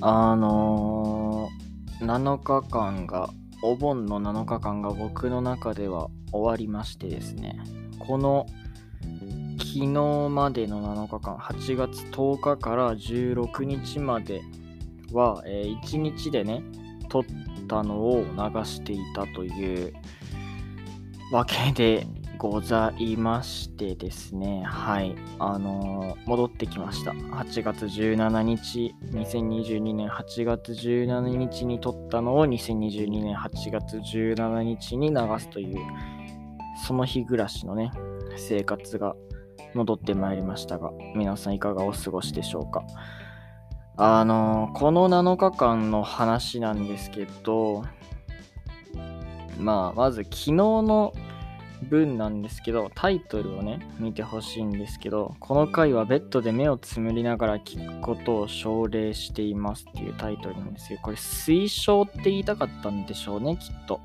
あのー、7日間が、お盆の7日間が僕の中では終わりましてですね、この昨日までの7日間、8月10日から16日までは、えー、1日でね、撮ったのを流していたというわけでございましてですね、はい、あのー、戻ってきました。8月17日、2022年8月17日に撮ったのを2022年8月17日に流すという、その日暮らしのね、生活が戻ってまいりましたが、皆さんいかがお過ごしでしょうか。あのー、この7日間の話なんですけど、まあ、まず昨日の文なんですけど、タイトルをね、見てほしいんですけど、この回はベッドで目をつむりながら聞くことを奨励していますっていうタイトルなんですけど、これ推奨って言いたかったんでしょうね、きっと。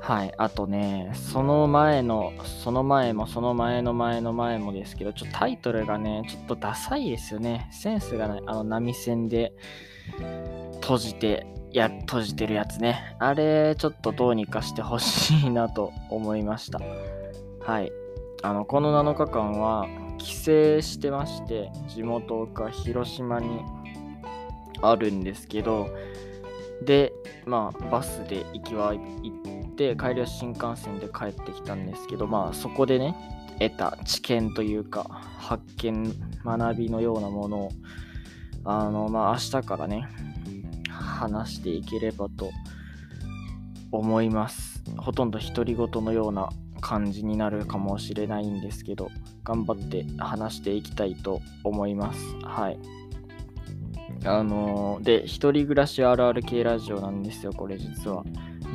はい。あとね、その前の、その前もその前の前の前もですけど、ちょっとタイトルがね、ちょっとダサいですよね。センスがない。あの波線で閉じて、や、閉じてるやつね。あれ、ちょっとどうにかしてほしいなと思いました。はい。あの、この7日間は帰省してまして、地元が広島にあるんですけど、で、まあ、バスで行きは行って帰りは新幹線で帰ってきたんですけどまあそこでね得た知見というか発見学びのようなものをあのまあ明日からね話していければと思います。ほとんど独り言のような感じになるかもしれないんですけど頑張って話していきたいと思います。はい。あのー、で一人暮らしあるある系ラジオなんですよこれ実は。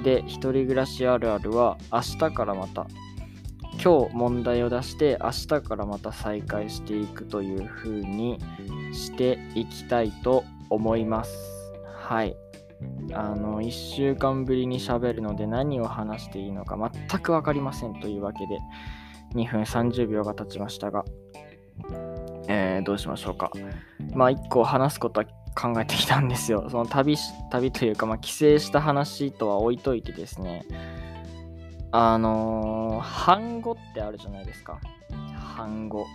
で、一人暮らしあるあるは明日からまた、今日問題を出して明日からまた再開していくという風にしていきたいと思います。はい。あの、1週間ぶりに喋るので何を話していいのか全く分かりませんというわけで、2分30秒が経ちましたが、えー、どうしましょうか。まあ、1個話すことは考えてきたんですよ。その旅旅というか、まあ、帰省した話とは置いといてですね、あのー、半語ってあるじゃないですか。半語。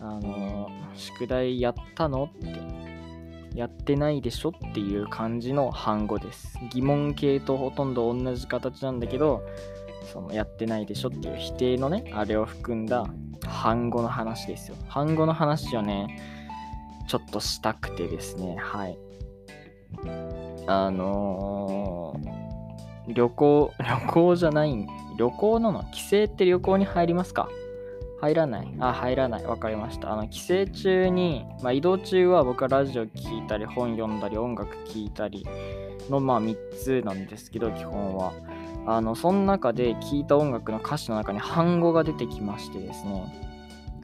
あのー、宿題やったのって、やってないでしょっていう感じの半語です。疑問形とほとんど同じ形なんだけど、そのやってないでしょっていう否定のね、あれを含んだ半語の話ですよ。半語の話をね、ちょっとしたくてですね、はい。あのー、旅行、旅行じゃない、旅行なの帰省って旅行に入りますか？入らないあ、入らない。わかりました。あの、帰省中に、まあ、移動中は僕はラジオ聞いたり、本読んだり、音楽聴いたりの、まあ、3つなんですけど、基本は。あの、その中で聴いた音楽の歌詞の中に半語が出てきましてですね。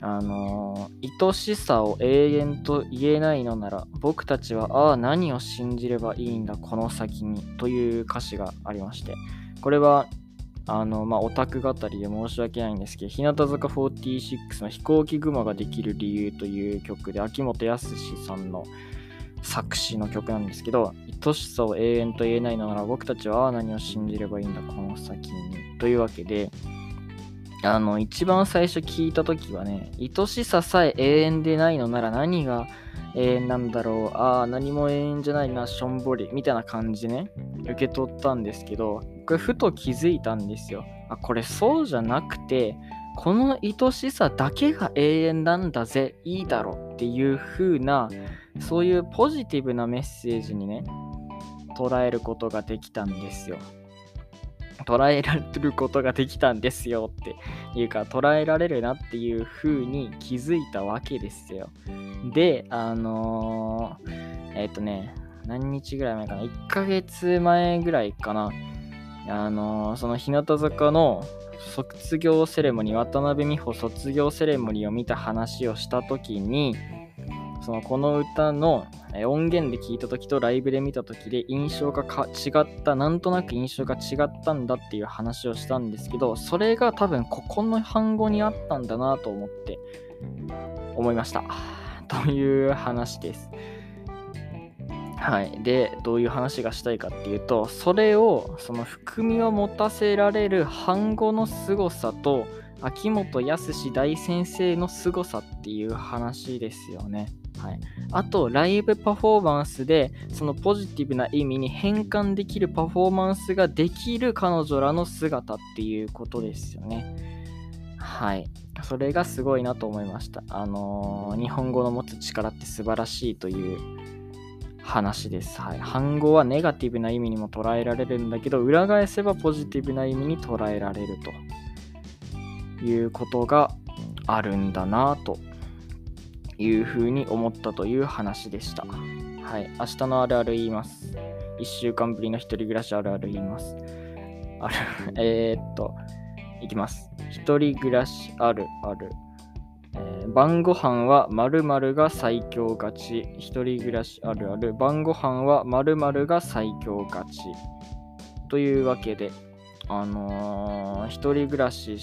あの愛しさを永遠と言えないのなら僕たちはああ何を信じればいいんだこの先にという歌詞がありましてこれはあのまあオタク語りで申し訳ないんですけど日向坂46の飛行機雲ができる理由という曲で秋元康さんの作詞の曲なんですけど愛しさを永遠と言えないのなら僕たちは何を信じればいいんだこの先に。というわけであの、一番最初聞いた時はね、愛しささえ永遠でないのなら何が永遠なんだろう、ああ、何も永遠じゃないな、しょんぼり、みたいな感じね、受け取ったんですけど、これふと気づいたんですよ。あ、これそうじゃなくて、この愛しさだけが永遠なんだぜ、いいだろっていう風な、そういうポジティブなメッセージにね、捉えることができたんですよ。捉えられることができたんですよっていうか捉えられるなっていう風に気づいたわけですよ。で、あのー、えっ、ー、とね、何日ぐらい前かな ?1 ヶ月前ぐらいかな。あのー、その日向坂の卒業セレモニー、渡辺美穂卒業セレモニーを見た話をした時に、そのこの歌の音源で聞いた時とライブで見た時で印象が違ったなんとなく印象が違ったんだっていう話をしたんですけどそれが多分ここの反語にあったんだなと思って思いましたという話ですはい。で、どういう話がしたいかっていうと、それを、その含みを持たせられる反語の凄さと、秋元康大先生の凄さっていう話ですよね。はい、あと、ライブパフォーマンスで、そのポジティブな意味に変換できるパフォーマンスができる彼女らの姿っていうことですよね。はい。それがすごいなと思いました。あのー、日本語の持つ力って素晴らしいという話です。はい。反語はネガティブな意味にも捉えられるんだけど、裏返せばポジティブな意味に捉えられるということがあるんだなというふうに思ったという話でした。はい。明日のあるある言います。1週間ぶりの一人暮らしあるある言います。ある、え、っと、いきます。一人暮らしあるある。えー、晩ご飯は〇〇が最強勝ち。一人暮らしあるある。晩ご飯は〇〇が最強勝ち。というわけで、あのー、一人暮らし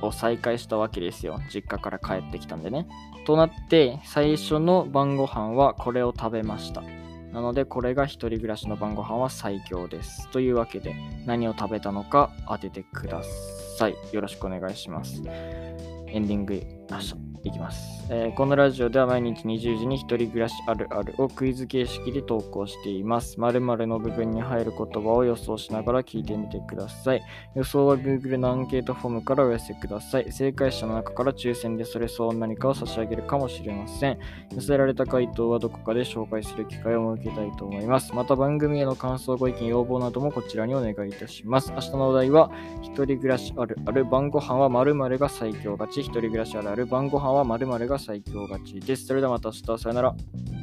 を再開したわけですよ。実家から帰ってきたんでね。となって、最初の晩ご飯はこれを食べました。なので、これが一人暮らしの晩ご飯は最強です。というわけで、何を食べたのか当ててください。よろしくお願いします。エンディング、明日。いきます、えー、このラジオでは毎日20時に一人暮らしあるあるをクイズ形式で投稿しています。〇〇の部分に入る言葉を予想しながら聞いてみてください。予想は Google のアンケートフォームからお寄せください。正解者の中から抽選でそれ相応何かを差し上げるかもしれません。寄せられた回答はどこかで紹介する機会を設けたいと思います。また番組への感想、ご意見、要望などもこちらにお願いいたします。明日のお題は、一人暮らしあるるある晩ご飯は〇〇が最強勝ち。一人暮らしあるある晩ご飯は〇〇が最強勝ちです。それではまた明日、さよなら。